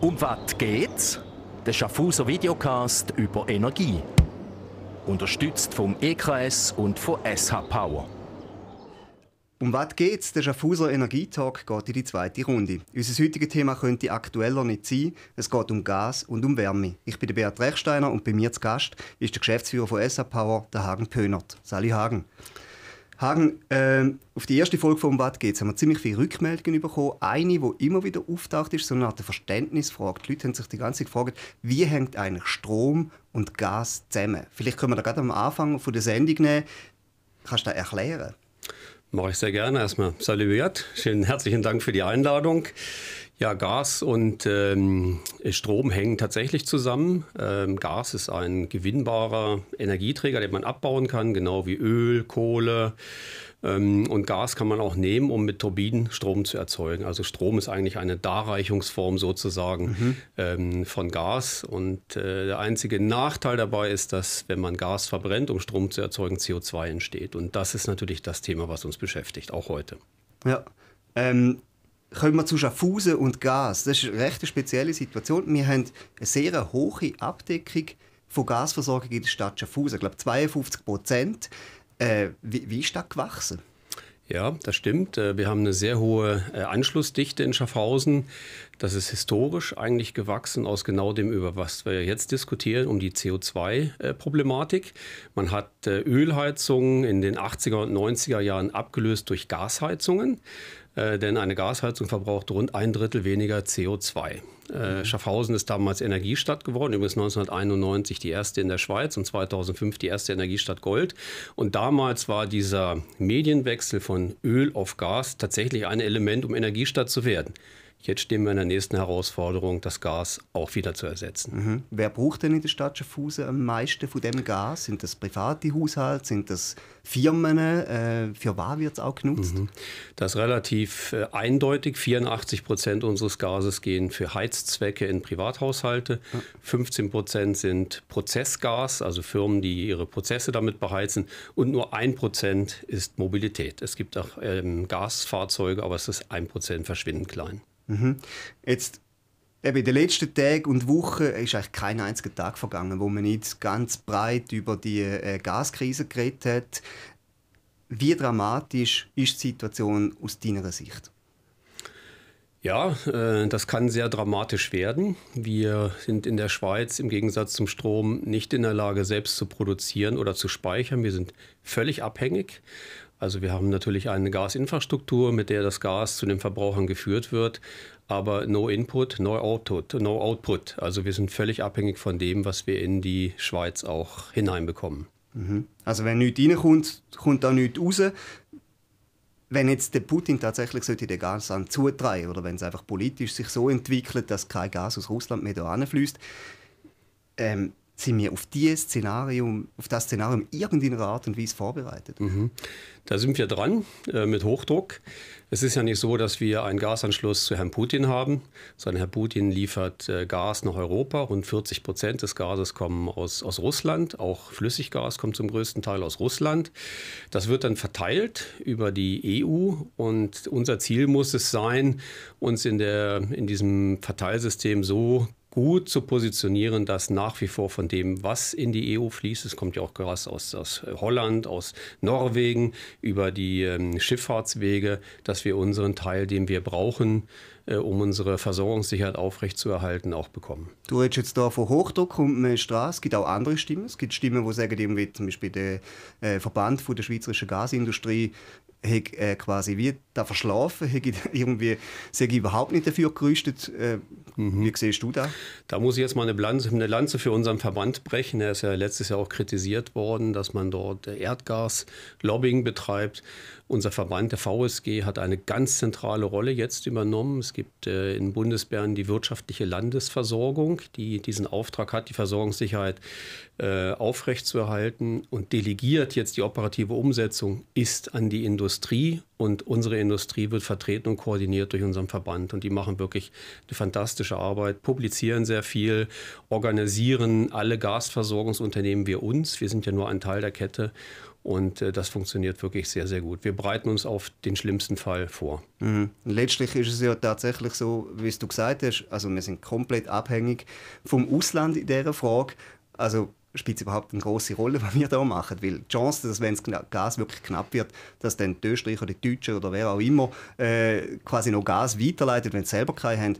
Um was geht's? Der Schaffhauser Videocast über Energie. Unterstützt vom EKS und von SH Power. Um was geht's? Der Schaffhauser Energietalk geht in die zweite Runde. Unser heutiges Thema könnte aktueller nicht sein. Es geht um Gas und um Wärme. Ich bin der Beat Rechsteiner und bei mir zu Gast ist der Geschäftsführer von SH Power, der Hagen Pönert. Sali Hagen. Hagen, äh, auf die erste Folge von «Was geht's?» haben wir ziemlich viele Rückmeldungen bekommen. Eine, die immer wieder auftaucht, ist so eine Art Verständnisfrage. Die Leute haben sich die ganze Zeit gefragt, wie hängt eigentlich Strom und Gas zusammen? Vielleicht können wir da gerade am Anfang von der Sendung nehmen. Kannst du das erklären? Mache ich sehr gerne. Erstmal saluiert. Schönen herzlichen Dank für die Einladung. Ja, Gas und ähm, Strom hängen tatsächlich zusammen. Ähm, Gas ist ein gewinnbarer Energieträger, den man abbauen kann, genau wie Öl, Kohle. Ähm, und Gas kann man auch nehmen, um mit Turbinen Strom zu erzeugen. Also Strom ist eigentlich eine Darreichungsform sozusagen mhm. ähm, von Gas. Und äh, der einzige Nachteil dabei ist, dass wenn man Gas verbrennt, um Strom zu erzeugen, CO2 entsteht. Und das ist natürlich das Thema, was uns beschäftigt, auch heute. Ja. Ähm, kommen wir zu Schaffhausen und Gas. Das ist eine recht spezielle Situation. Wir haben eine sehr hohe Abdeckung von Gasversorgung in der Stadt Schaffhausen. Ich glaube 52 Prozent. Äh, wie, wie ist das gewachsen? Ja, das stimmt. Äh, wir haben eine sehr hohe äh, Anschlussdichte in Schaffhausen. Das ist historisch eigentlich gewachsen aus genau dem, über was wir jetzt diskutieren, um die CO2-Problematik. Man hat Ölheizungen in den 80er und 90er Jahren abgelöst durch Gasheizungen. Äh, denn eine Gasheizung verbraucht rund ein Drittel weniger CO2. Äh, Schaffhausen ist damals Energiestadt geworden, übrigens 1991 die erste in der Schweiz und 2005 die erste Energiestadt Gold. Und damals war dieser Medienwechsel von Öl auf Gas tatsächlich ein Element, um Energiestadt zu werden. Jetzt stehen wir in der nächsten Herausforderung, das Gas auch wieder zu ersetzen. Mhm. Wer braucht denn in der Stadt Schaffhausen am meisten von dem Gas? Sind das private Haushalte? Sind das Firmen? Äh, für was wird es auch genutzt? Mhm. Das ist relativ äh, eindeutig. 84 Prozent unseres Gases gehen für Heizzwecke in Privathaushalte. Ja. 15 Prozent sind Prozessgas, also Firmen, die ihre Prozesse damit beheizen. Und nur ein Prozent ist Mobilität. Es gibt auch ähm, Gasfahrzeuge, aber es ist ein Prozent verschwindend klein. Mhm. Jetzt, eben in den letzten Tagen und Wochen ist eigentlich kein einziger Tag vergangen, wo man nicht ganz breit über die äh, Gaskrise geredet hat. Wie dramatisch ist die Situation aus deiner Sicht? Ja, äh, das kann sehr dramatisch werden. Wir sind in der Schweiz im Gegensatz zum Strom nicht in der Lage, selbst zu produzieren oder zu speichern. Wir sind völlig abhängig. Also wir haben natürlich eine Gasinfrastruktur, mit der das Gas zu den Verbrauchern geführt wird, aber no Input, no Output, no Output. Also wir sind völlig abhängig von dem, was wir in die Schweiz auch hineinbekommen. Mhm. Also wenn nichts reinkommt, kommt da nichts raus. Wenn jetzt der Putin tatsächlich sollte den Gas zutreiben oder wenn es einfach politisch sich so entwickelt, dass kein Gas aus Russland mehr da fließt, ähm, sind wir auf, dieses Szenarium, auf das Szenario in irgendeiner Art und Weise vorbereitet? Mhm. Da sind wir dran äh, mit Hochdruck. Es ist ja nicht so, dass wir einen Gasanschluss zu Herrn Putin haben, sondern Herr Putin liefert äh, Gas nach Europa. Rund 40 Prozent des Gases kommen aus, aus Russland. Auch Flüssiggas kommt zum größten Teil aus Russland. Das wird dann verteilt über die EU und unser Ziel muss es sein, uns in, der, in diesem Verteilsystem so gut zu positionieren, dass nach wie vor von dem, was in die EU fließt, es kommt ja auch Gas aus, aus Holland, aus Norwegen, über die ähm, Schifffahrtswege, dass wir unseren Teil, den wir brauchen, äh, um unsere Versorgungssicherheit aufrechtzuerhalten, auch bekommen. Du redest jetzt hier von Hochdruck und eine Straße. Es gibt auch andere Stimmen. Es gibt Stimmen, die sagen, irgendwie zum Beispiel der äh, Verband von der schweizerischen Gasindustrie hat äh, quasi wie da verschlafen, hat irgendwie sich überhaupt nicht dafür gerüstet. Äh, mhm. Wie siehst du da? Da muss ich jetzt mal eine Lanze, eine Lanze für unseren Verband brechen. Er ist ja letztes Jahr auch kritisiert worden, dass man dort Erdgas-Lobbying betreibt. Unser Verband, der VSG, hat eine ganz zentrale Rolle jetzt übernommen. Es gibt äh, in Bundesbern die wirtschaftliche Landesversorgung, die diesen Auftrag hat, die Versorgungssicherheit äh, aufrechtzuerhalten und delegiert jetzt die operative Umsetzung ist an die Industrie und unsere Industrie wird vertreten und koordiniert durch unseren Verband und die machen wirklich eine fantastische Arbeit, publizieren sehr viel, organisieren alle Gasversorgungsunternehmen wie uns, wir sind ja nur ein Teil der Kette Und äh, das funktioniert wirklich sehr, sehr gut. Wir bereiten uns auf den schlimmsten Fall vor. Mhm. Letztlich ist es ja tatsächlich so, wie du gesagt hast, also wir sind komplett abhängig vom Ausland in dieser Frage. Also spielt es überhaupt eine große Rolle, was wir da machen? Weil die Chance, dass wenn das Gas wirklich knapp wird, dass dann die Österreicher, die Deutschen oder wer auch immer äh, quasi noch Gas weiterleitet, wenn sie selber keinen haben,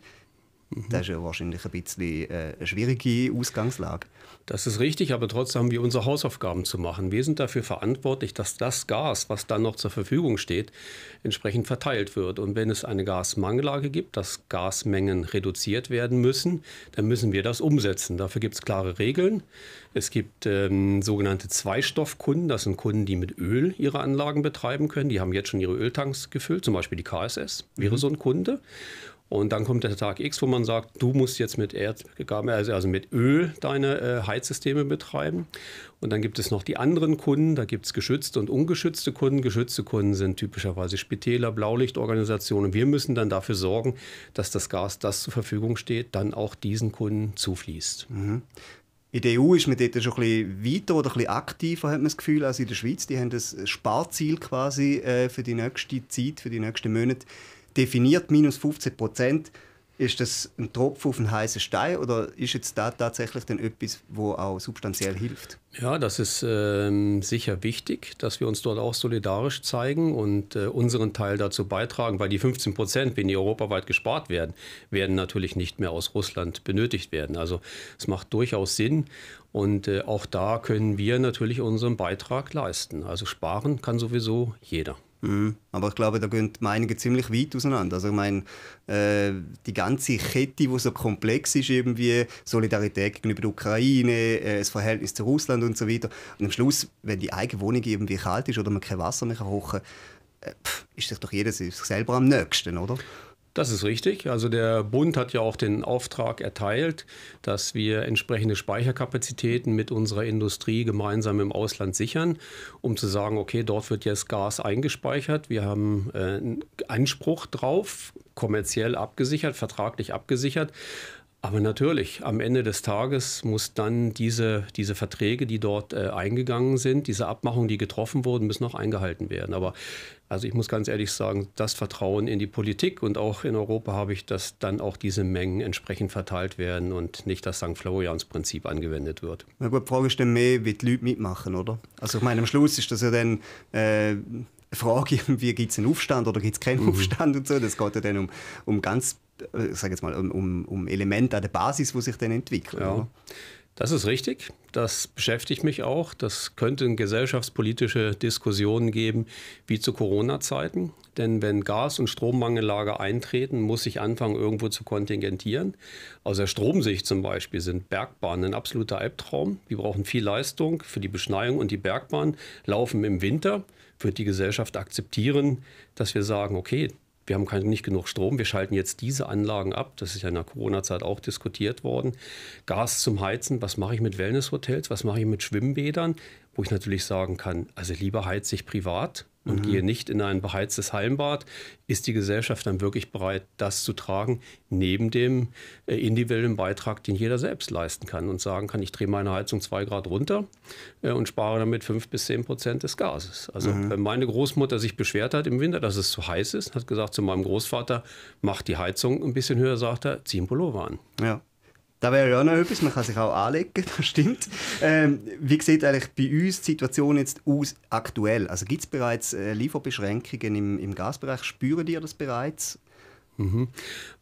mhm. das ist ja wahrscheinlich ein bisschen äh, eine schwierige Ausgangslage. Das ist richtig, aber trotzdem haben wir unsere Hausaufgaben zu machen. Wir sind dafür verantwortlich, dass das Gas, was dann noch zur Verfügung steht, entsprechend verteilt wird. Und wenn es eine Gasmangellage gibt, dass Gasmengen reduziert werden müssen, dann müssen wir das umsetzen. Dafür gibt es klare Regeln. Es gibt ähm, sogenannte Zweistoffkunden, das sind Kunden, die mit Öl ihre Anlagen betreiben können. Die haben jetzt schon ihre Öltanks gefüllt, zum Beispiel die KSS wäre mhm. so ein Kunde. Und dann kommt der Tag X, wo man sagt, du musst jetzt mit Erdgabe, also, also mit Öl deine äh, Heizsysteme betreiben. Und dann gibt es noch die anderen Kunden, da gibt es geschützte und ungeschützte Kunden. Geschützte Kunden sind typischerweise Spitäler, Blaulichtorganisationen. Wir müssen dann dafür sorgen, dass das Gas, das zur Verfügung steht, dann auch diesen Kunden zufließt. Mhm. In der EU ist man dort schon ein bisschen weiter oder ein bisschen aktiver, hat man das Gefühl, als in der Schweiz. Die haben das Sparziel quasi äh, für die nächste Zeit, für die nächsten Monate definiert minus 15 Prozent. Ist das ein Tropfen auf einen heißen Stein oder ist jetzt da tatsächlich dann etwas, wo auch substanziell hilft? Ja, das ist äh, sicher wichtig, dass wir uns dort auch solidarisch zeigen und äh, unseren Teil dazu beitragen, weil die 15 Prozent, wenn die europaweit gespart werden, werden natürlich nicht mehr aus Russland benötigt werden. Also es macht durchaus Sinn und äh, auch da können wir natürlich unseren Beitrag leisten. Also sparen kann sowieso jeder. Mhm. Aber ich glaube, da gehen die Meinungen ziemlich weit auseinander. Also ich meine, äh, die ganze Kette, die so komplex ist, irgendwie Solidarität gegenüber der Ukraine, äh, das Verhältnis zu Russland und so weiter. Und am Schluss, wenn die eigene Wohnung irgendwie kalt ist oder man kein Wasser mehr kochen kann, äh, ist sich doch jeder selber am nächsten, oder? Das ist richtig. Also der Bund hat ja auch den Auftrag erteilt, dass wir entsprechende Speicherkapazitäten mit unserer Industrie gemeinsam im Ausland sichern, um zu sagen, okay, dort wird jetzt Gas eingespeichert. Wir haben äh, einen Anspruch drauf, kommerziell abgesichert, vertraglich abgesichert. Aber natürlich, am Ende des Tages muss dann diese, diese Verträge, die dort äh, eingegangen sind, diese Abmachungen, die getroffen wurden, müssen auch eingehalten werden. Aber also ich muss ganz ehrlich sagen, das Vertrauen in die Politik und auch in Europa habe ich, dass dann auch diese Mengen entsprechend verteilt werden und nicht das St. Florians-Prinzip angewendet wird. Na gut, die Frage ist dann mehr, wie die Leute mitmachen, oder? Also ich meine, am Schluss ist das ja dann äh, eine Frage, wie gibt es einen Aufstand oder gibt es keinen mhm. Aufstand und so. Das geht ja dann um, um ganz äh, sage jetzt mal, um, um Elemente an der Basis, wo sich dann entwickeln. Ja. Das ist richtig. Das beschäftigt mich auch. Das könnte gesellschaftspolitische Diskussionen geben, wie zu Corona-Zeiten. Denn wenn Gas- und Strommangellage eintreten, muss ich anfangen, irgendwo zu kontingentieren. Aus der Stromsicht zum Beispiel sind Bergbahnen ein absoluter Albtraum. Die brauchen viel Leistung für die Beschneiung und die Bergbahnen laufen im Winter. Wird die Gesellschaft akzeptieren, dass wir sagen, okay, wir haben kein, nicht genug Strom, wir schalten jetzt diese Anlagen ab. Das ist ja in der Corona-Zeit auch diskutiert worden. Gas zum Heizen, was mache ich mit Wellnesshotels, was mache ich mit Schwimmbädern, wo ich natürlich sagen kann, also lieber heize ich privat und mhm. gehe nicht in ein beheiztes Hallenbad, ist die Gesellschaft dann wirklich bereit, das zu tragen, neben dem äh, individuellen Beitrag, den jeder selbst leisten kann und sagen kann, ich drehe meine Heizung zwei Grad runter äh, und spare damit fünf bis zehn Prozent des Gases. Also mhm. wenn meine Großmutter sich beschwert hat im Winter, dass es zu heiß ist, hat gesagt zu meinem Großvater, mach die Heizung ein bisschen höher, sagt er, zieh einen Pullover an. Ja. Da wäre ja auch noch etwas, man kann sich auch anlegen, das stimmt. Ähm, wie sieht eigentlich bei uns die Situation jetzt aus aktuell? Also gibt es bereits äh, Lieferbeschränkungen im, im Gasbereich? Spüren ihr das bereits? Mhm.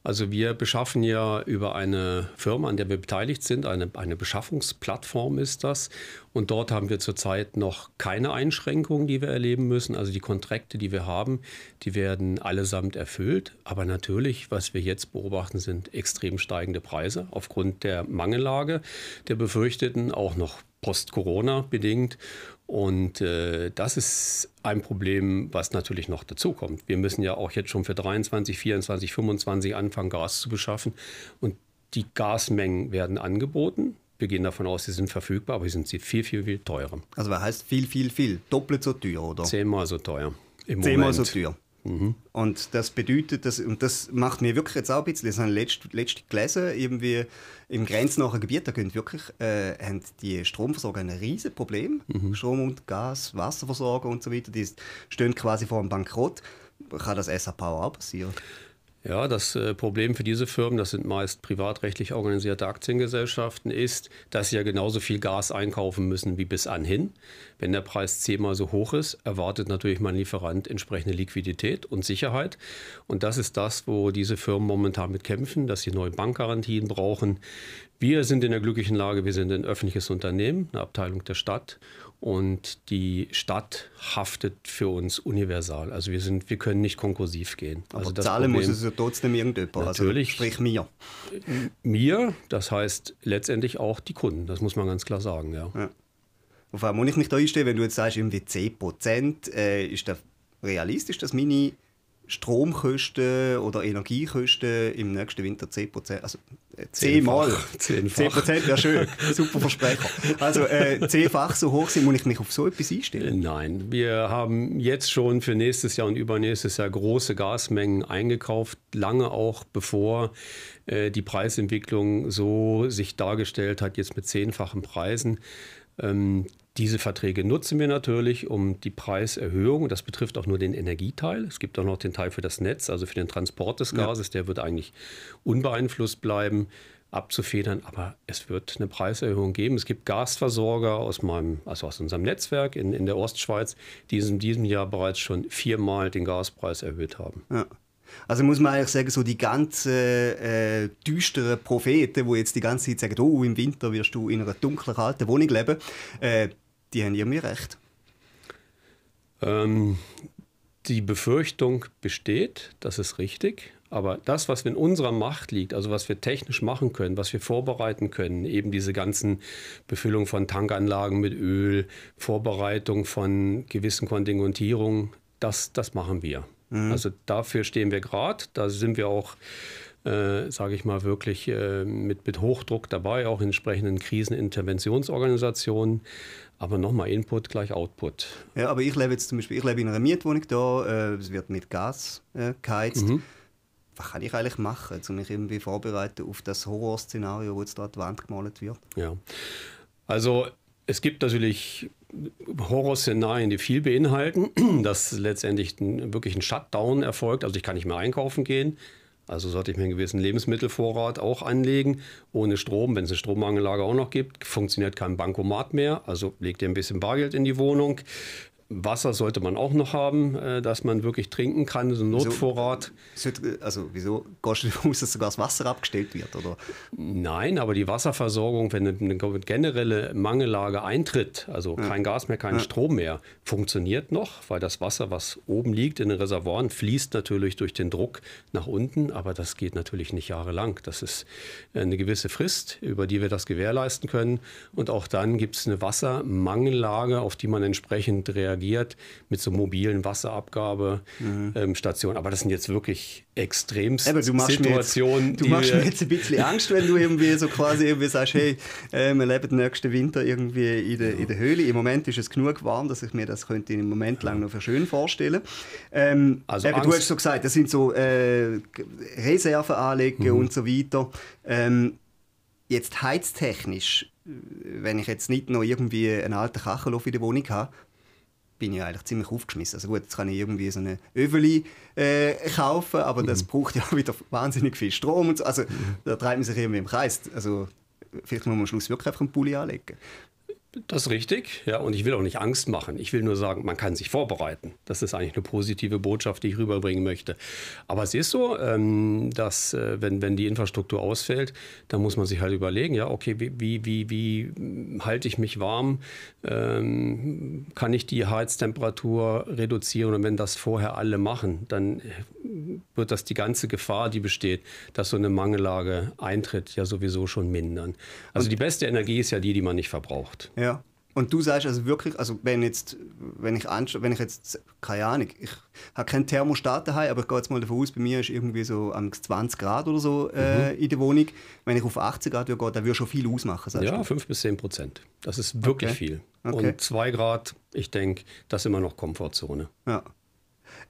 Also wir beschaffen ja über eine Firma, an der wir beteiligt sind, eine, eine Beschaffungsplattform ist das. Und dort haben wir zurzeit noch keine Einschränkungen, die wir erleben müssen. Also die Kontrakte, die wir haben, die werden allesamt erfüllt. Aber natürlich, was wir jetzt beobachten, sind extrem steigende Preise aufgrund der Mangellage der Befürchteten, auch noch post-Corona bedingt. Und äh, das ist ein Problem, was natürlich noch dazukommt. Wir müssen ja auch jetzt schon für 23, 24, 25 anfangen, Gas zu beschaffen. Und die Gasmengen werden angeboten. Wir gehen davon aus, sie sind verfügbar, aber sie sind viel, viel, viel teurer. Also was heißt viel, viel, viel? Doppelt so teuer, oder? Zehnmal so teuer. Im Zehnmal Moment. so teuer. Mhm. Und das bedeutet, dass, und das macht mir wirklich jetzt auch ein bisschen, das habe ich letzte, letzte gelesen, irgendwie im grenznahen Gebiet, da gehen wirklich, äh, haben die Stromversorger ein riesiges Problem. Mhm. Strom und Gas, Wasserversorger und so weiter, die stehen quasi vor einem Bankrott. Kann das SAP auch passieren? Ja, das äh, Problem für diese Firmen, das sind meist privatrechtlich organisierte Aktiengesellschaften, ist, dass sie ja genauso viel Gas einkaufen müssen wie bis anhin. Wenn der Preis zehnmal so hoch ist, erwartet natürlich mein Lieferant entsprechende Liquidität und Sicherheit. Und das ist das, wo diese Firmen momentan mit kämpfen, dass sie neue Bankgarantien brauchen. Wir sind in der glücklichen Lage, wir sind ein öffentliches Unternehmen, eine Abteilung der Stadt und die Stadt haftet für uns universal. Also wir, sind, wir können nicht konkursiv gehen. Aber also zahlen Problem, muss es ja trotzdem irgendjemand. Also natürlich. Also sprich mir. Mir, das heißt letztendlich auch die Kunden. Das muss man ganz klar sagen. Ja. ja. Auf was muss ich mich da einstellen, wenn du jetzt sagst, irgendwie 10%, äh, ist das realistisch, dass meine Stromkosten oder Energiekosten im nächsten Winter 10%, also äh, zehnmal, 10% wäre schön, super Versprecher. Also äh, zehnfach so hoch sind, muss ich mich auf so etwas einstellen? Nein, wir haben jetzt schon für nächstes Jahr und übernächstes Jahr große Gasmengen eingekauft, lange auch bevor äh, die Preisentwicklung so sich dargestellt hat, jetzt mit zehnfachen Preisen. Ähm, diese Verträge nutzen wir natürlich, um die Preiserhöhung, das betrifft auch nur den Energieteil, es gibt auch noch den Teil für das Netz, also für den Transport des Gases, ja. der wird eigentlich unbeeinflusst bleiben, abzufedern, aber es wird eine Preiserhöhung geben. Es gibt Gasversorger aus, meinem, also aus unserem Netzwerk in, in der Ostschweiz, die in diesem Jahr bereits schon viermal den Gaspreis erhöht haben. Ja. Also muss man eigentlich sagen, so die ganzen äh, düsteren Propheten, die jetzt die ganze Zeit sagen, oh, im Winter wirst du in einer dunklen, kalten Wohnung leben, äh, die haben irgendwie recht. Ähm, die Befürchtung besteht, das ist richtig. Aber das, was in unserer Macht liegt, also was wir technisch machen können, was wir vorbereiten können, eben diese ganzen Befüllung von Tankanlagen mit Öl, Vorbereitung von gewissen Kontingentierungen, das, das machen wir. Mhm. Also dafür stehen wir gerade. Da sind wir auch äh, sage ich mal, wirklich äh, mit, mit Hochdruck dabei, auch in entsprechenden Kriseninterventionsorganisationen. Aber nochmal Input gleich Output. Ja, aber ich lebe jetzt zum Beispiel, ich lebe in einer Mietwohnung da, äh, es wird mit Gas äh, geheizt. Mhm. Was kann ich eigentlich machen, um mich irgendwie vorbereiten auf das Horrorszenario, wo jetzt da die Wand gemalt wird? Ja, also es gibt natürlich Horrorszenarien, die viel beinhalten, dass letztendlich ein, wirklich ein Shutdown erfolgt. Also ich kann nicht mehr einkaufen gehen. Also sollte ich mir einen gewissen Lebensmittelvorrat auch anlegen. Ohne Strom, wenn es eine Strommangellage auch noch gibt, funktioniert kein Bankomat mehr. Also legt ihr ein bisschen Bargeld in die Wohnung. Wasser sollte man auch noch haben, äh, dass man wirklich trinken kann, so ein Notvorrat. Also wieso gehst du davon aus, dass sogar das Wasser abgestellt wird? Oder? Nein, aber die Wasserversorgung, wenn eine generelle Mangellage eintritt, also ja. kein Gas mehr, kein ja. Strom mehr, funktioniert noch, weil das Wasser, was oben liegt in den Reservoiren, fließt natürlich durch den Druck nach unten, aber das geht natürlich nicht jahrelang. Das ist eine gewisse Frist, über die wir das gewährleisten können. Und auch dann gibt es eine Wassermangellage, auf die man entsprechend reagiert reagiert mit so mobilen Wasserabgabestationen. Mhm. Ähm, Aber das sind jetzt wirklich machst Situationen. Jetzt, du machst mir jetzt ein bisschen Angst, wenn du irgendwie so quasi irgendwie sagst, hey, äh, wir leben nächsten Winter irgendwie in der, in der Höhle. Im Moment ist es genug warm, dass ich mir das könnte im Moment lang noch für schön vorstellen. Ähm, also eben, du hast so gesagt, das sind so äh, Reserven anlegen mhm. und so weiter. Ähm, jetzt heiztechnisch, wenn ich jetzt nicht noch irgendwie einen alten Kachel in der Wohnung habe, bin ich eigentlich ziemlich aufgeschmissen. Also gut, jetzt kann ich irgendwie so eine Öveli äh, kaufen, aber das mhm. braucht ja wieder wahnsinnig viel Strom und so. Also mhm. da treibt man sich irgendwie im Kreis. Also vielleicht muss man am Schluss wirklich einfach einen Pulli anlegen. Das ist richtig, ja, und ich will auch nicht Angst machen. Ich will nur sagen, man kann sich vorbereiten. Das ist eigentlich eine positive Botschaft, die ich rüberbringen möchte. Aber es ist so, ähm, dass äh, wenn, wenn die Infrastruktur ausfällt, dann muss man sich halt überlegen, ja, okay, wie, wie, wie, halte ich mich warm? Ähm, kann ich die Heiztemperatur reduzieren? Und wenn das vorher alle machen, dann wird das die ganze Gefahr, die besteht, dass so eine Mangellage eintritt, ja sowieso schon mindern. Also die beste Energie ist ja die, die man nicht verbraucht. Ja. Und du sagst also wirklich, also wenn jetzt, wenn ich wenn ich jetzt, keine Ahnung, ich habe keinen Thermostat daheim, aber ich gehe jetzt mal davon aus, bei mir ist irgendwie so 20 Grad oder so äh, mhm. in der Wohnung. Wenn ich auf 80 Grad gehe, dann würde schon viel ausmachen. ja, du? 5 bis 10 Prozent. Das ist wirklich okay. viel. Okay. Und 2 Grad, ich denke, das ist immer noch Komfortzone. Ja.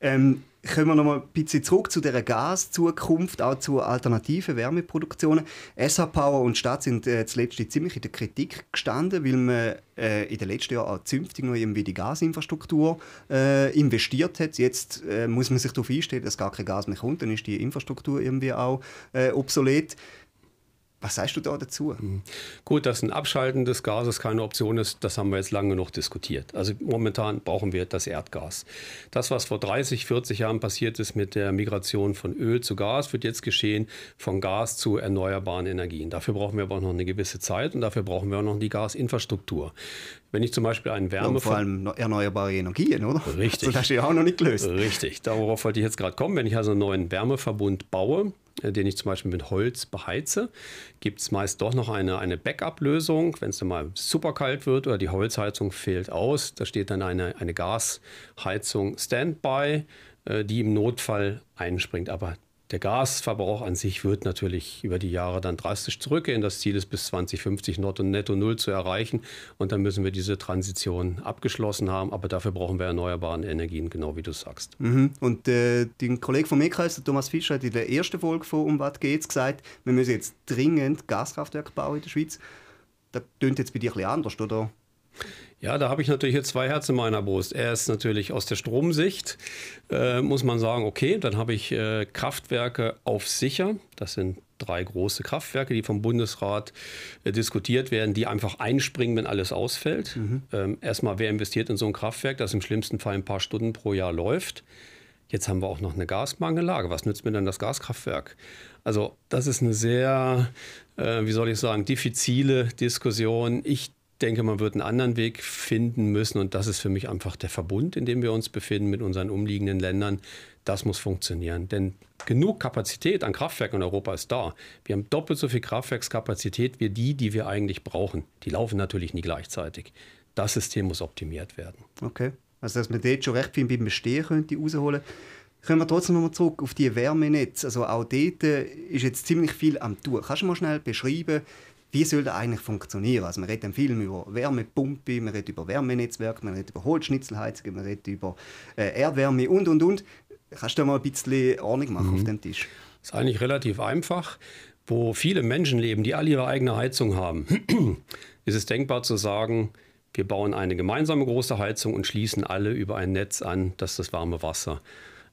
Ähm, kommen wir noch mal ein bisschen zurück zu der Gaszukunft, auch zu alternativen Wärmeproduktionen. SH Power und Stadt sind äh, zuletzt ziemlich in der Kritik gestanden, weil man äh, in den letzten Jahren auch zünftig noch irgendwie die Gasinfrastruktur äh, investiert hat. Jetzt äh, muss man sich darauf einstellen, dass gar kein Gas mehr kommt, dann ist die Infrastruktur irgendwie auch äh, obsolet. Was sagst du da dazu? Gut, dass ein Abschalten des Gases keine Option ist, das haben wir jetzt lange noch diskutiert. Also momentan brauchen wir das Erdgas. Das, was vor 30, 40 Jahren passiert ist mit der Migration von Öl zu Gas, wird jetzt geschehen von Gas zu erneuerbaren Energien. Dafür brauchen wir aber auch noch eine gewisse Zeit und dafür brauchen wir auch noch die Gasinfrastruktur. Wenn ich zum Beispiel einen Wärme... Ja, vor allem erneuerbare Energien, oder? Richtig. Das ist ja auch noch nicht gelöst. Richtig. Darauf wollte ich jetzt gerade kommen. Wenn ich also einen neuen Wärmeverbund baue, den ich zum Beispiel mit Holz beheize, gibt es meist doch noch eine, eine Backup-Lösung, wenn es dann mal super kalt wird oder die Holzheizung fehlt aus. Da steht dann eine, eine Gasheizung Standby, äh, die im Notfall einspringt. Aber der Gasverbrauch an sich wird natürlich über die Jahre dann drastisch zurückgehen. Das Ziel ist bis 2050 netto null zu erreichen. Und dann müssen wir diese Transition abgeschlossen haben. Aber dafür brauchen wir erneuerbare Energien, genau wie du sagst. Mhm. Und äh, dein Kollege vom EKS, Thomas Fischer, hat in der ersten Folge von «Um was geht's» gesagt, wir müssen jetzt dringend Gaskraftwerke bauen in der Schweiz. Das klingt jetzt bei dir ein bisschen anders, oder? Ja, da habe ich natürlich jetzt zwei Herzen in meiner Brust. Er ist natürlich aus der Stromsicht, äh, muss man sagen, okay, dann habe ich äh, Kraftwerke auf sicher. Das sind drei große Kraftwerke, die vom Bundesrat äh, diskutiert werden, die einfach einspringen, wenn alles ausfällt. Mhm. Ähm, erstmal, wer investiert in so ein Kraftwerk, das im schlimmsten Fall ein paar Stunden pro Jahr läuft? Jetzt haben wir auch noch eine Gasmangellage. Was nützt mir denn das Gaskraftwerk? Also das ist eine sehr, äh, wie soll ich sagen, diffizile Diskussion. Ich denke, man wird einen anderen Weg finden müssen und das ist für mich einfach der Verbund, in dem wir uns befinden mit unseren umliegenden Ländern. Das muss funktionieren, denn genug Kapazität an Kraftwerken in Europa ist da. Wir haben doppelt so viel Kraftwerkskapazität wie die, die wir eigentlich brauchen. Die laufen natürlich nie gleichzeitig. Das System muss optimiert werden. Okay, also dass man dort schon recht viel beim Bestehen könnte rausholen Kommen wir trotzdem nochmal zurück auf die Wärmenetze. Also auch dort ist jetzt ziemlich viel am Tun. Kannst du mal schnell beschreiben, wie soll das eigentlich funktionieren? Also man redet im Film über Wärmepumpe, man redet über Wärmenetzwerke, man redet über Holzschnitzelheizungen, man redet über äh, Erdwärme und, und, und. Kannst du mal ein bisschen Ordnung machen mhm. auf dem Tisch? Das ist eigentlich relativ einfach. Wo viele Menschen leben, die alle ihre eigene Heizung haben, ist es denkbar zu sagen, wir bauen eine gemeinsame große Heizung und schließen alle über ein Netz an, das das warme Wasser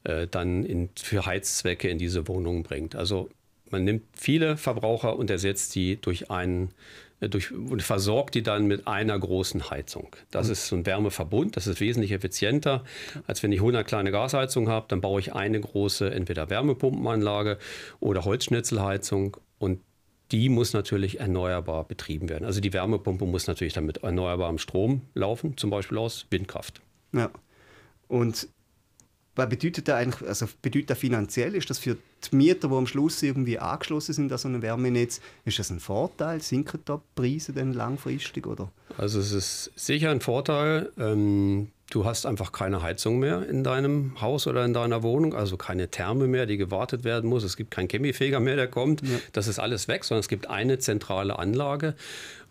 äh, dann in, für Heizzwecke in diese Wohnungen bringt. Also man nimmt viele Verbraucher und ersetzt die durch einen äh, durch, und versorgt die dann mit einer großen Heizung. Das mhm. ist so ein Wärmeverbund, das ist wesentlich effizienter, als wenn ich 100 kleine Gasheizungen habe, dann baue ich eine große entweder Wärmepumpenanlage oder Holzschnitzelheizung und die muss natürlich erneuerbar betrieben werden. Also die Wärmepumpe muss natürlich dann mit erneuerbarem Strom laufen, zum Beispiel aus Windkraft. Ja. Und was bedeutet das eigentlich, also bedeutet das finanziell? Ist das für die Mieter, die am Schluss irgendwie angeschlossen sind an so ein Wärmenetz, ist das ein Vorteil? Sinken da die Preise dann langfristig? Oder? Also es ist sicher ein Vorteil. Ähm, du hast einfach keine Heizung mehr in deinem Haus oder in deiner Wohnung, also keine Therme mehr, die gewartet werden muss. Es gibt keinen Chemiefeger mehr, der kommt. Ja. Das ist alles weg, sondern es gibt eine zentrale Anlage.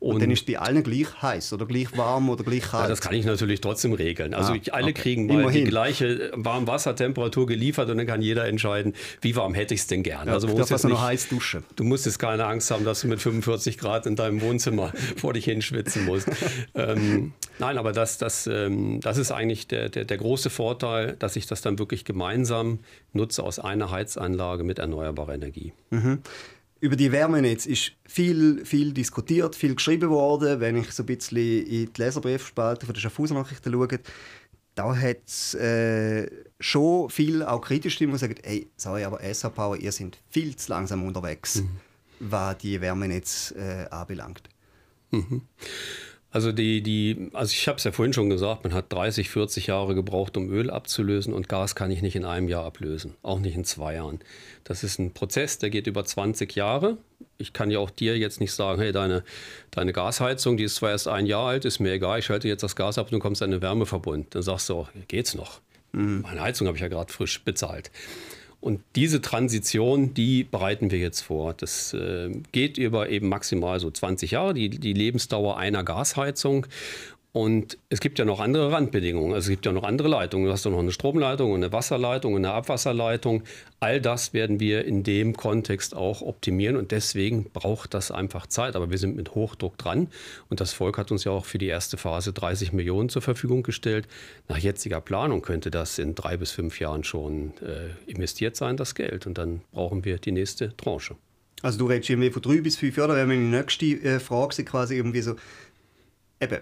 Und, und, dann ist die allen gleich heiß oder gleich warm oder gleich kalt? Ja, das kann ich natürlich trotzdem regeln. Also ah, alle okay. kriegen mal Immerhin. die gleiche Warmwassertemperatur geliefert und dann kann jeder entscheiden, wie warm hätte ich es denn gerne. Ja, also man muss jetzt nicht, heiß duschen. Du musst jetzt keine Angst haben, dass du mit 45 Grad in deinem Wohnzimmer vor dich hinschwitzen musst. ähm, nein, aber das, das, ähm, das ist eigentlich der, der, der große Vorteil, dass ich das dann wirklich gemeinsam nutze aus einer Heizanlage mit erneuerbarer Energie. Mhm über die Wärmenetz ist viel, viel diskutiert, viel geschrieben worden. Wenn ich so ein bisschen in die Leserbriefspalte der Schaffhauser Nachrichten schaue, da hat es äh, schon viel auch kritische Stimmen, die sagen, hey, sorry, aber SH Power, ihr seid viel zu langsam unterwegs, mhm. was die Wärmenetz äh, anbelangt. Mhm. Also, die, die, also ich habe es ja vorhin schon gesagt, man hat 30, 40 Jahre gebraucht, um Öl abzulösen und Gas kann ich nicht in einem Jahr ablösen, auch nicht in zwei Jahren. Das ist ein Prozess, der geht über 20 Jahre. Ich kann ja auch dir jetzt nicht sagen, hey, deine, deine Gasheizung, die ist zwar erst ein Jahr alt, ist mir egal, ich schalte jetzt das Gas ab und du kommst in einen Wärmeverbund. Dann sagst du, geht's noch? Mhm. Meine Heizung habe ich ja gerade frisch bezahlt. Und diese Transition, die bereiten wir jetzt vor. Das äh, geht über eben maximal so 20 Jahre, die, die Lebensdauer einer Gasheizung. Und es gibt ja noch andere Randbedingungen. Also es gibt ja noch andere Leitungen. Du hast ja noch eine Stromleitung, eine Wasserleitung, eine Abwasserleitung. All das werden wir in dem Kontext auch optimieren und deswegen braucht das einfach Zeit. Aber wir sind mit Hochdruck dran und das Volk hat uns ja auch für die erste Phase 30 Millionen zur Verfügung gestellt. Nach jetziger Planung könnte das in drei bis fünf Jahren schon äh, investiert sein, das Geld. Und dann brauchen wir die nächste Tranche. Also du redest irgendwie von drei bis fünf Jahren, da wäre meine nächste äh, Frage quasi irgendwie so,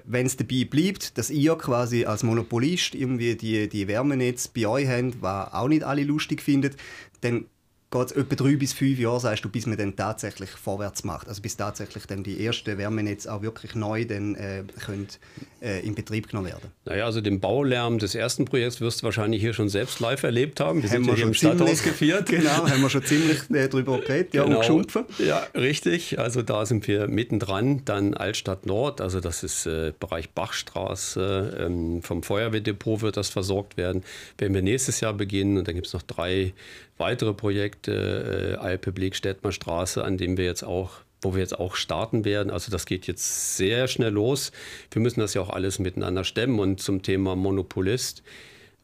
wenn es dabei bleibt, dass ihr quasi als Monopolist irgendwie die, die Wärmenetze bei euch habt, was auch nicht alle lustig findet, dann geht es etwa drei bis fünf Jahre, sagst du, bis man dann tatsächlich vorwärts macht. Also bis tatsächlich dann die ersten Wärmenetze auch wirklich neu dann, äh, können, äh, in Betrieb genommen werden. Naja, also den Baulärm des ersten Projekts wirst du wahrscheinlich hier schon selbst live erlebt haben. Wir haben sind wir hier im Stadthaus geführt. Genau, haben wir schon ziemlich äh, drüber geredet, ja, genau. und geschumpfen. Ja, richtig. Also da sind wir mittendran. Dann Altstadt Nord, also das ist äh, Bereich Bachstraße. Ähm, vom Feuerwehrdepot wird das versorgt werden. Werden wir nächstes Jahr beginnen und dann gibt es noch drei weitere Projekte, äh, Alpe Blick, Straße, an dem wir jetzt auch wo wir jetzt auch starten werden. Also das geht jetzt sehr schnell los. Wir müssen das ja auch alles miteinander stemmen. Und zum Thema Monopolist,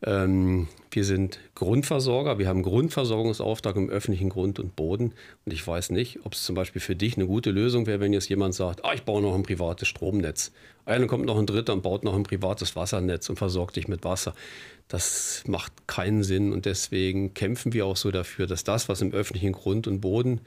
ähm, wir sind Grundversorger, wir haben Grundversorgungsauftrag im öffentlichen Grund und Boden. Und ich weiß nicht, ob es zum Beispiel für dich eine gute Lösung wäre, wenn jetzt jemand sagt, ah, ich baue noch ein privates Stromnetz. Dann kommt noch ein Dritter und baut noch ein privates Wassernetz und versorgt dich mit Wasser. Das macht keinen Sinn und deswegen kämpfen wir auch so dafür, dass das, was im öffentlichen Grund und Boden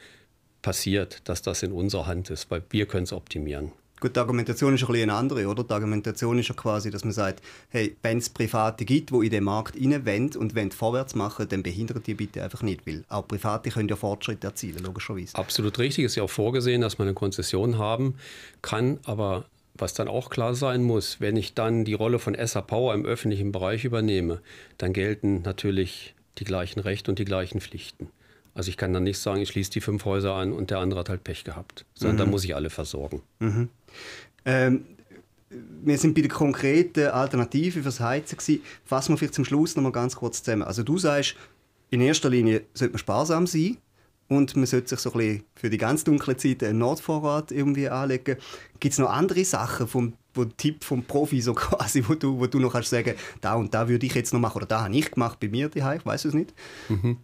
passiert, dass das in unserer Hand ist, weil wir können es optimieren. Gut, die Argumentation ist ein bisschen eine andere, oder? Die Argumentation ist ja quasi, dass man sagt, hey, wenn es Private gibt, die in den Markt reinwollen und wollen vorwärts machen, dann behindert die bitte einfach nicht, weil auch Private können ja Fortschritte erzielen, logischerweise. Absolut richtig, ist ja auch vorgesehen, dass man eine Konzession haben kann, aber was dann auch klar sein muss, wenn ich dann die Rolle von SA Power im öffentlichen Bereich übernehme, dann gelten natürlich die gleichen Rechte und die gleichen Pflichten. Also ich kann dann nicht sagen, ich schließe die fünf Häuser an und der andere hat halt Pech gehabt, sondern mhm. da muss ich alle versorgen. Mhm. Ähm, wir sind bei der konkreten Alternative fürs Heizen gewesen. Fassen wir vielleicht zum Schluss noch mal ganz kurz zusammen. Also du sagst, in erster Linie sollte man sparsam sein und man sollte sich so ein bisschen für die ganz dunkle Zeit einen Nordvorrat irgendwie anlegen. Gibt es noch andere Sachen vom wo Tipp vom Profi so quasi, wo du, wo du noch kannst sagen, da und da würde ich jetzt noch machen oder da habe ich gemacht bei mir daheim, ich weiß es nicht. Mhm.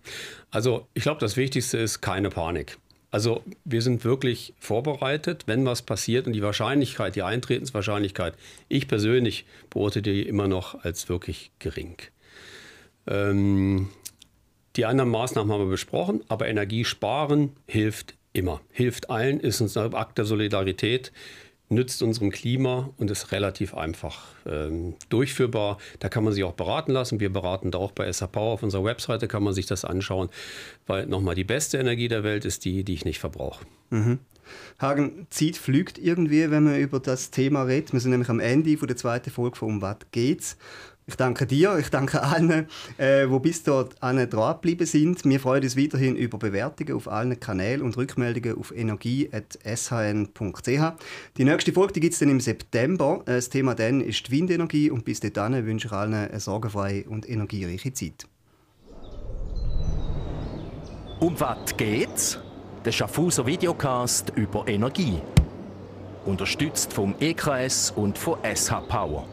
Also ich glaube, das Wichtigste ist keine Panik. Also wir sind wirklich vorbereitet, wenn was passiert und die Wahrscheinlichkeit, die Eintretenswahrscheinlichkeit, ich persönlich beurteile die immer noch als wirklich gering. Ähm, die anderen Maßnahmen haben wir besprochen, aber Energiesparen hilft immer. Hilft allen, ist ein Akt der Solidarität, nützt unserem Klima und ist relativ einfach ähm, durchführbar. Da kann man sich auch beraten lassen. Wir beraten da auch bei SA Power. Auf unserer Webseite kann man sich das anschauen, weil nochmal die beste Energie der Welt ist die, die ich nicht verbrauche. Mhm. Hagen, Zeit fliegt irgendwie, wenn man über das Thema redet. Wir sind nämlich am Ende von der zweiten Folge von «Um was geht's?». Ich danke dir, ich danke allen, äh, bis dort dran geblieben sind. Wir freuen uns weiterhin über Bewertungen auf allen Kanälen und Rückmeldungen auf energie.shn.ch. Die nächste Folge gibt es dann im September. Äh, das Thema dann ist die Windenergie und bis dahin wünsche ich allen eine sorgenfreie und energiereiche Zeit. Um was geht's? Der Schaffhauser Videocast über Energie. Unterstützt vom EKS und von SH Power.